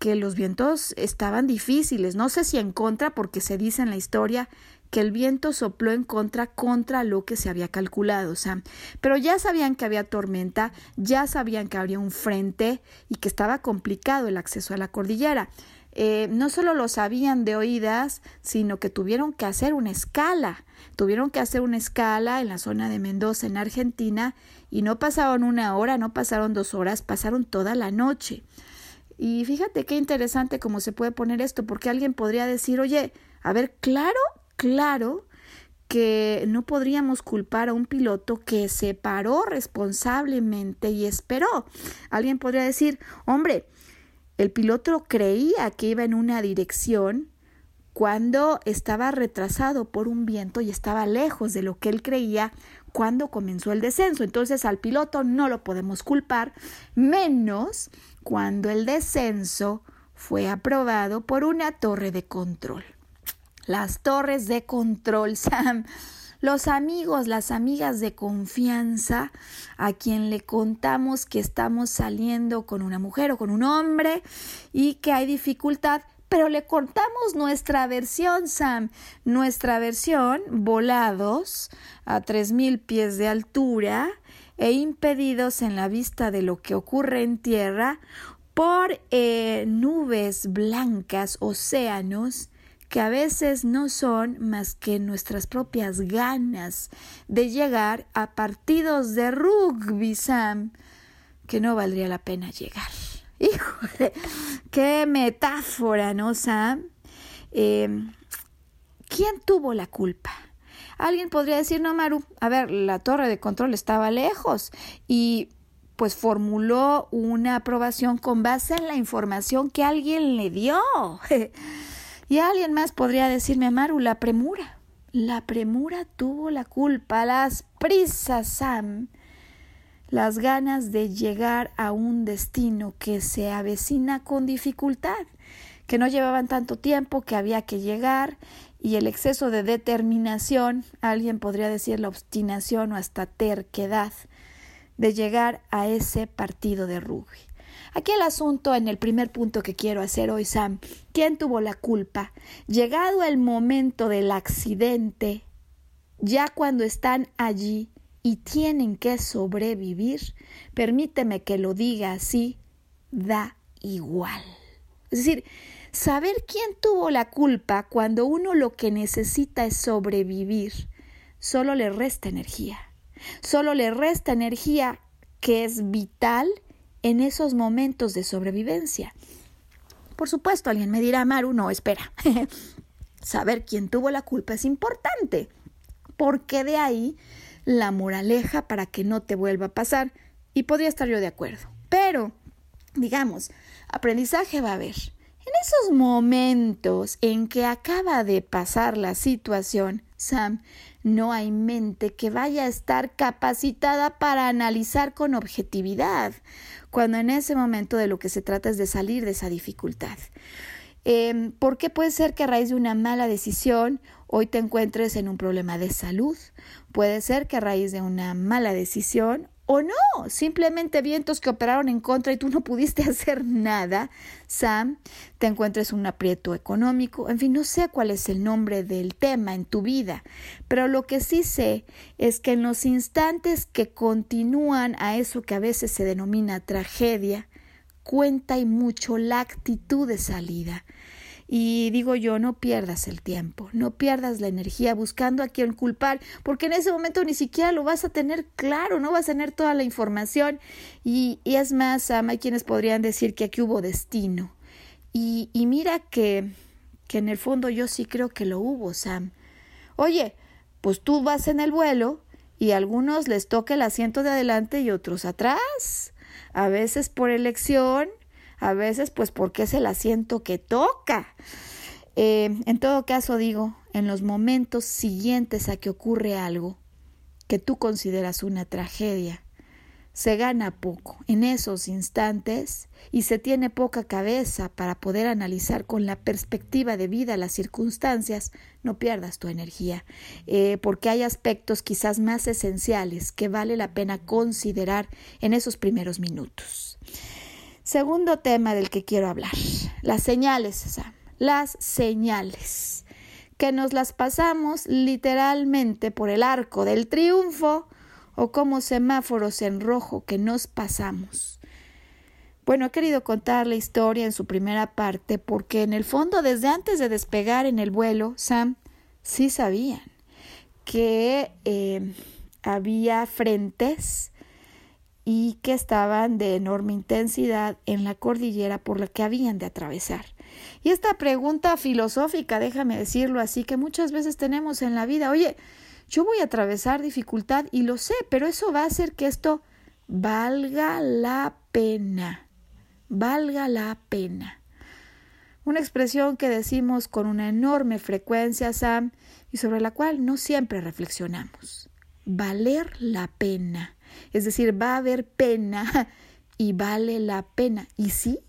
que los vientos estaban difíciles. No sé si en contra, porque se dice en la historia que el viento sopló en contra contra lo que se había calculado, Sam. Pero ya sabían que había tormenta, ya sabían que habría un frente y que estaba complicado el acceso a la cordillera. Eh, no solo lo sabían de oídas, sino que tuvieron que hacer una escala. Tuvieron que hacer una escala en la zona de Mendoza, en Argentina, y no pasaron una hora, no pasaron dos horas, pasaron toda la noche. Y fíjate qué interesante cómo se puede poner esto, porque alguien podría decir, oye, a ver, claro claro que no podríamos culpar a un piloto que se paró responsablemente y esperó. Alguien podría decir, hombre, el piloto creía que iba en una dirección cuando estaba retrasado por un viento y estaba lejos de lo que él creía cuando comenzó el descenso. Entonces al piloto no lo podemos culpar, menos cuando el descenso fue aprobado por una torre de control las torres de control, Sam. Los amigos, las amigas de confianza a quien le contamos que estamos saliendo con una mujer o con un hombre y que hay dificultad, pero le contamos nuestra versión, Sam, nuestra versión, volados a tres mil pies de altura e impedidos en la vista de lo que ocurre en tierra por eh, nubes blancas, océanos que a veces no son más que nuestras propias ganas de llegar a partidos de rugby, Sam, que no valdría la pena llegar. Híjole, qué metáfora, ¿no, Sam? Em, ¿Quién tuvo la culpa? Alguien podría decir, no, Maru, a ver, la torre de control estaba lejos y pues formuló una aprobación con base en la información que alguien le dio. Y alguien más podría decirme, Maru, la premura. La premura tuvo la culpa, las prisas, Sam, las ganas de llegar a un destino que se avecina con dificultad, que no llevaban tanto tiempo, que había que llegar y el exceso de determinación, alguien podría decir la obstinación o hasta terquedad de llegar a ese partido de rugby. Aquí el asunto en el primer punto que quiero hacer hoy, Sam, ¿quién tuvo la culpa? Llegado el momento del accidente, ya cuando están allí y tienen que sobrevivir, permíteme que lo diga así, da igual. Es decir, Saber quién tuvo la culpa cuando uno lo que necesita es sobrevivir, solo le resta energía. Solo le resta energía que es vital en esos momentos de sobrevivencia. Por supuesto, alguien me dirá, Maru, no, espera. Saber quién tuvo la culpa es importante, porque de ahí la moraleja para que no te vuelva a pasar. Y podría estar yo de acuerdo. Pero, digamos, aprendizaje va a haber. En esos momentos en que acaba de pasar la situación, Sam, no hay mente que vaya a estar capacitada para analizar con objetividad, cuando en ese momento de lo que se trata es de salir de esa dificultad. Eh, ¿Por qué puede ser que a raíz de una mala decisión hoy te encuentres en un problema de salud? Puede ser que a raíz de una mala decisión o no, simplemente vientos que operaron en contra y tú no pudiste hacer nada, Sam, te encuentres un aprieto económico, en fin, no sé cuál es el nombre del tema en tu vida, pero lo que sí sé es que en los instantes que continúan a eso que a veces se denomina tragedia, cuenta y mucho la actitud de salida. Y digo yo, no pierdas el tiempo, no pierdas la energía buscando a quien culpar, porque en ese momento ni siquiera lo vas a tener claro, no vas a tener toda la información. Y, es más, hay quienes podrían decir que aquí hubo destino. Y, y mira que, que en el fondo yo sí creo que lo hubo, Sam. Oye, pues tú vas en el vuelo y a algunos les toca el asiento de adelante y otros atrás. A veces por elección a veces pues porque es el asiento que toca. Eh, en todo caso digo, en los momentos siguientes a que ocurre algo que tú consideras una tragedia, se gana poco en esos instantes y se tiene poca cabeza para poder analizar con la perspectiva de vida las circunstancias, no pierdas tu energía, eh, porque hay aspectos quizás más esenciales que vale la pena considerar en esos primeros minutos. Segundo tema del que quiero hablar, las señales, Sam, las señales, que nos las pasamos literalmente por el arco del triunfo o como semáforos en rojo que nos pasamos. Bueno, he querido contar la historia en su primera parte porque en el fondo desde antes de despegar en el vuelo, Sam, sí sabían que eh, había frentes y que estaban de enorme intensidad en la cordillera por la que habían de atravesar. Y esta pregunta filosófica, déjame decirlo así, que muchas veces tenemos en la vida, oye, yo voy a atravesar dificultad y lo sé, pero eso va a hacer que esto valga la pena, valga la pena. Una expresión que decimos con una enorme frecuencia, Sam, y sobre la cual no siempre reflexionamos. Valer la pena. Es decir, va a haber pena y vale la pena. ¿Y sí?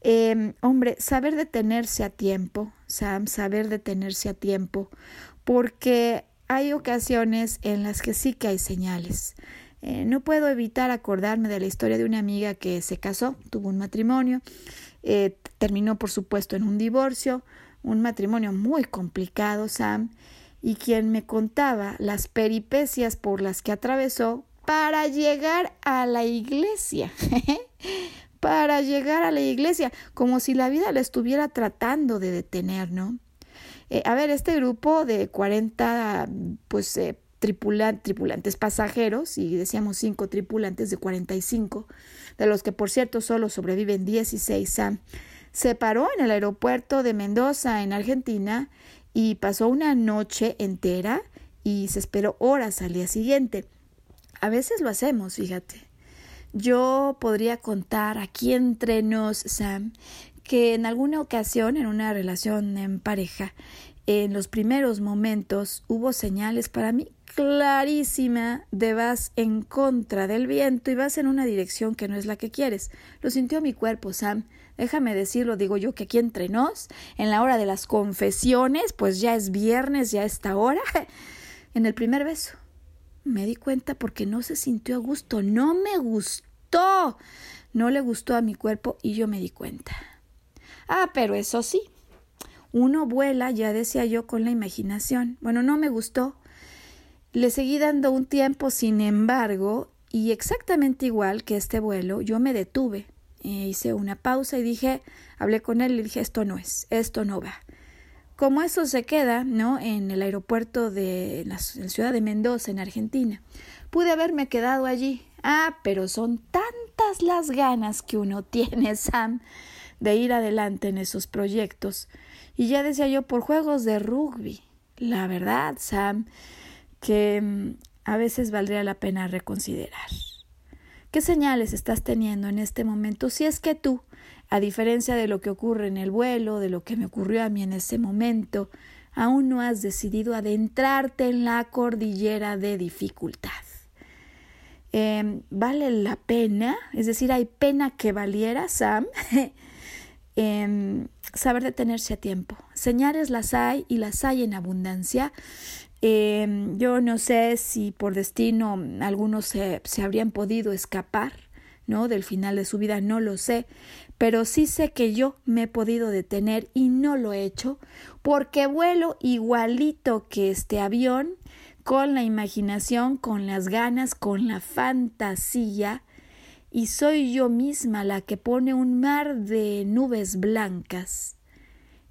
Em, hombre, saber detenerse a tiempo, Sam, saber detenerse a tiempo, porque hay ocasiones en las que sí que hay señales. Eh, no puedo evitar acordarme de la historia de una amiga que se casó, tuvo un matrimonio, eh, terminó por supuesto en un divorcio, un matrimonio muy complicado, Sam, y quien me contaba las peripecias por las que atravesó para llegar a la iglesia. para llegar a la iglesia, como si la vida la estuviera tratando de detener, ¿no? Eh, a ver, este grupo de 40, pues, eh, tripulantes pasajeros, y decíamos 5 tripulantes de 45, de los que, por cierto, solo sobreviven 16, se paró en el aeropuerto de Mendoza, en Argentina, y pasó una noche entera y se esperó horas al día siguiente. A veces lo hacemos, fíjate. Yo podría contar aquí entre nos, Sam, que en alguna ocasión, en una relación en pareja, en los primeros momentos hubo señales para mí clarísima de vas en contra del viento y vas en una dirección que no es la que quieres. Lo sintió mi cuerpo, Sam. Déjame decirlo, digo yo que aquí entre nos, en la hora de las confesiones, pues ya es viernes, ya esta hora, en el primer beso. Me di cuenta porque no se sintió a gusto, no me gustó, no le gustó a mi cuerpo y yo me di cuenta. Ah, pero eso sí, uno vuela, ya decía yo, con la imaginación. Bueno, no me gustó. Le seguí dando un tiempo, sin embargo, y exactamente igual que este vuelo, yo me detuve. E hice una pausa y dije, hablé con él y dije, esto no es, esto no va. Como eso se queda, ¿no? En el aeropuerto de la ciudad de Mendoza, en Argentina. Pude haberme quedado allí. Ah, pero son tantas las ganas que uno tiene, Sam, de ir adelante en esos proyectos. Y ya decía yo, por juegos de rugby. La verdad, Sam, que mm, a veces valdría la pena reconsiderar. ¿Qué señales estás teniendo en este momento si es que tú, a diferencia de lo que ocurre en el vuelo, de lo que me ocurrió a mí en ese momento, aún no has decidido adentrarte en la cordillera de dificultad? Em, ¿Vale la pena? Es decir, ¿hay pena que valiera, Sam? Em, saber detenerse a tiempo. Señales las hay y las hay en abundancia. Em, yo no sé si por destino algunos se, se habrían podido escapar ¿no? del final de su vida, no lo sé, pero sí sé que yo me he podido detener y no lo he hecho porque vuelo igualito que este avión, con la imaginación, con las ganas, con la fantasía y soy yo misma la que pone un mar de nubes blancas.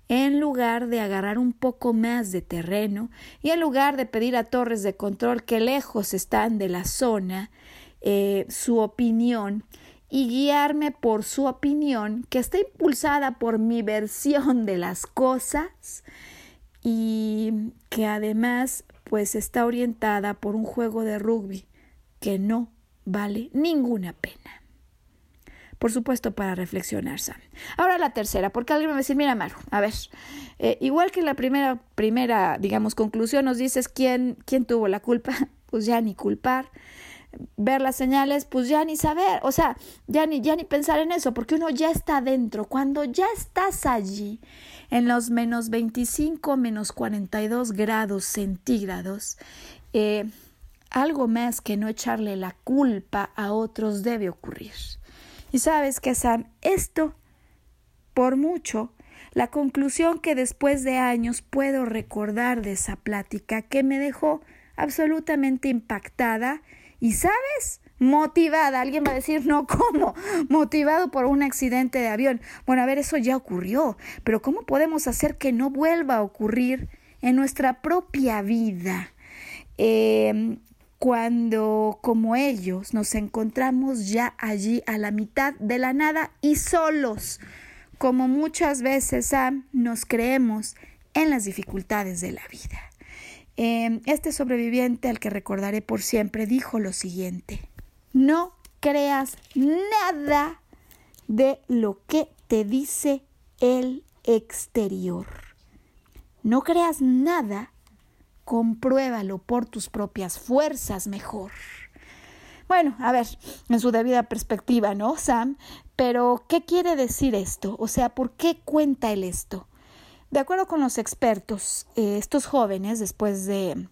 En lugar de agarrar un poco más de terreno y en lugar de pedir a torres de control que lejos están de la zona eh, su opinión y guiarme por su opinión que está impulsada por mi versión de las cosas y que además pues está orientada por un juego de rugby que no vale ninguna pena. Por supuesto, para reflexionar, Sam. Ahora la tercera, porque alguien me va a decir, mira, Maru, a ver, eh, igual que la primera, primera, digamos, conclusión, nos dices quién, quién tuvo la culpa, pues ya ni culpar. Ver las señales, pues ya ni saber, o sea, ya ni, ya ni pensar en eso, porque uno ya está dentro. Cuando ya estás allí, en los menos 25, menos 42 grados centígrados, eh, algo más que no echarle la culpa a otros debe ocurrir. Y sabes que Sam, esto, por mucho, la conclusión que después de años puedo recordar de esa plática que me dejó absolutamente impactada y, ¿sabes? Motivada. Alguien va a decir, no, ¿cómo? Motivado por un accidente de avión. Bueno, a ver, eso ya ocurrió, pero ¿cómo podemos hacer que no vuelva a ocurrir en nuestra propia vida? Eh, cuando, como ellos, nos encontramos ya allí a la mitad de la nada y solos, como muchas veces nos creemos en las dificultades de la vida. Em, este sobreviviente, al que recordaré por siempre, dijo lo siguiente, no creas nada de lo que te dice el exterior. No creas nada compruébalo por tus propias fuerzas mejor. Bueno, a ver, en su debida perspectiva, ¿no, Sam? Pero, ¿qué quiere decir esto? O sea, ¿por qué cuenta él esto? De acuerdo con los expertos, eh, estos jóvenes, después de,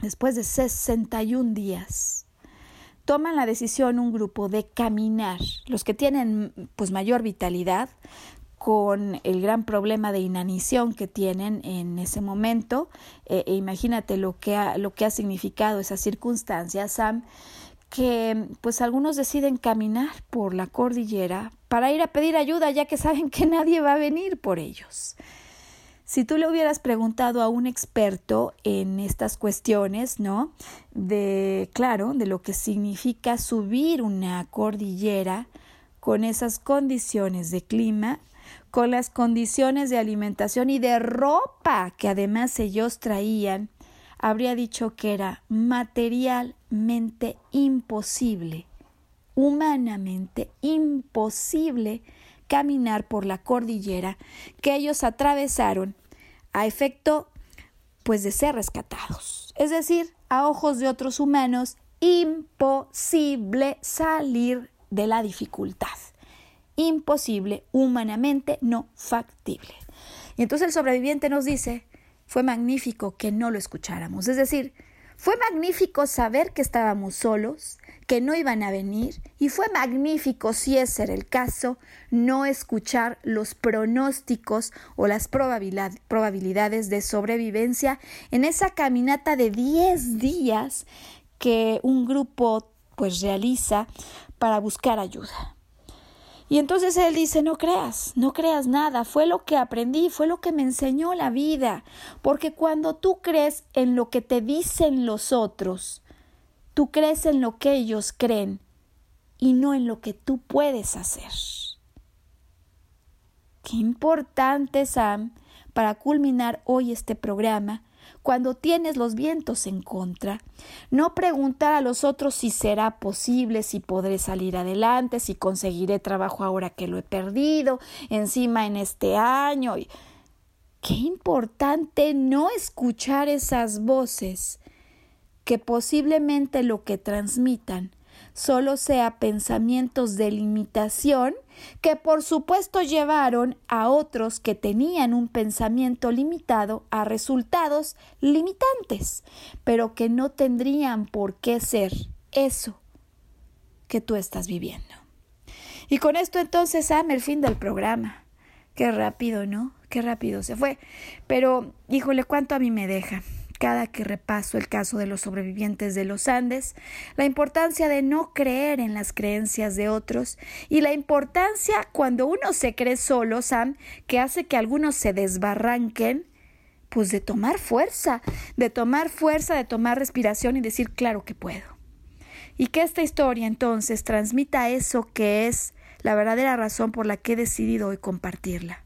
después de 61 días, toman la decisión un grupo de caminar. Los que tienen pues mayor vitalidad, con el gran problema de inanición que tienen en ese momento. Eh, e imagínate lo que, ha, lo que ha significado esa circunstancia, Sam, que pues algunos deciden caminar por la cordillera para ir a pedir ayuda ya que saben que nadie va a venir por ellos. Si tú le hubieras preguntado a un experto en estas cuestiones, ¿no? De, claro, de lo que significa subir una cordillera con esas condiciones de clima, con las condiciones de alimentación y de ropa que además ellos traían, habría dicho que era materialmente imposible, humanamente imposible caminar por la cordillera que ellos atravesaron a efecto pues de ser rescatados. Es decir, a ojos de otros humanos, imposible salir de la dificultad. Imposible, humanamente no factible. Y entonces el sobreviviente nos dice, fue magnífico que no lo escucháramos. Es decir, fue magnífico saber que estábamos solos, que no iban a venir, y fue magnífico, si ese era el caso, no escuchar los pronósticos o las probabilidades de sobrevivencia en esa caminata de 10 días que un grupo pues realiza para buscar ayuda. Y entonces él dice, no creas, no creas nada, fue lo que aprendí, fue lo que me enseñó la vida, porque cuando tú crees en lo que te dicen los otros, tú crees en lo que ellos creen y no en lo que tú puedes hacer. Qué importante, Sam, para culminar hoy este programa, cuando tienes los vientos en contra. No preguntar a los otros si será posible, si podré salir adelante, si conseguiré trabajo ahora que lo he perdido, encima en este año. Qué importante no escuchar esas voces que posiblemente lo que transmitan solo sea pensamientos de limitación que por supuesto llevaron a otros que tenían un pensamiento limitado a resultados limitantes, pero que no tendrían por qué ser eso que tú estás viviendo. Y con esto entonces, Sam, el fin del programa. Qué rápido, ¿no? Qué rápido se fue. Pero, híjole, cuánto a mí me deja cada que repaso el caso de los sobrevivientes de los Andes, la importancia de no creer en las creencias de otros y la importancia cuando uno se cree solo, Sam, que hace que algunos se desbarranquen, pues de tomar fuerza, de tomar fuerza, de tomar respiración y decir, claro que puedo. Y que esta historia entonces transmita eso que es la verdadera razón por la que he decidido hoy compartirla.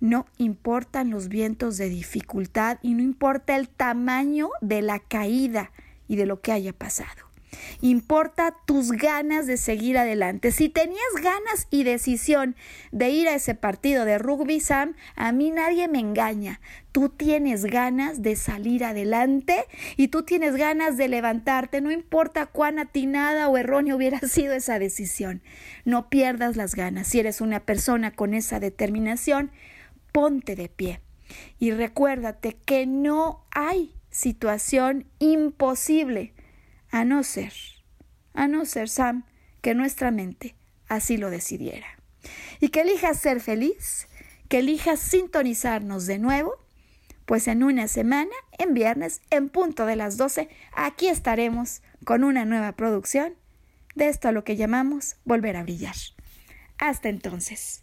No importan los vientos de dificultad y no importa el tamaño de la caída y de lo que haya pasado. Importa tus ganas de seguir adelante. Si tenías ganas y decisión de ir a ese partido de rugby, Sam, a mí nadie me engaña. Tú tienes ganas de salir adelante y tú tienes ganas de levantarte, no importa cuán atinada o errónea hubiera sido esa decisión. No pierdas las ganas. Si eres una persona con esa determinación, ponte de pie y recuérdate que no hay situación imposible a no ser, a no ser, Sam, que nuestra mente así lo decidiera. Y que elijas ser feliz, que elijas sintonizarnos de nuevo, pues en una semana, en viernes, en punto de las 12, aquí estaremos con una nueva producción de esto a lo que llamamos volver a brillar. Hasta entonces.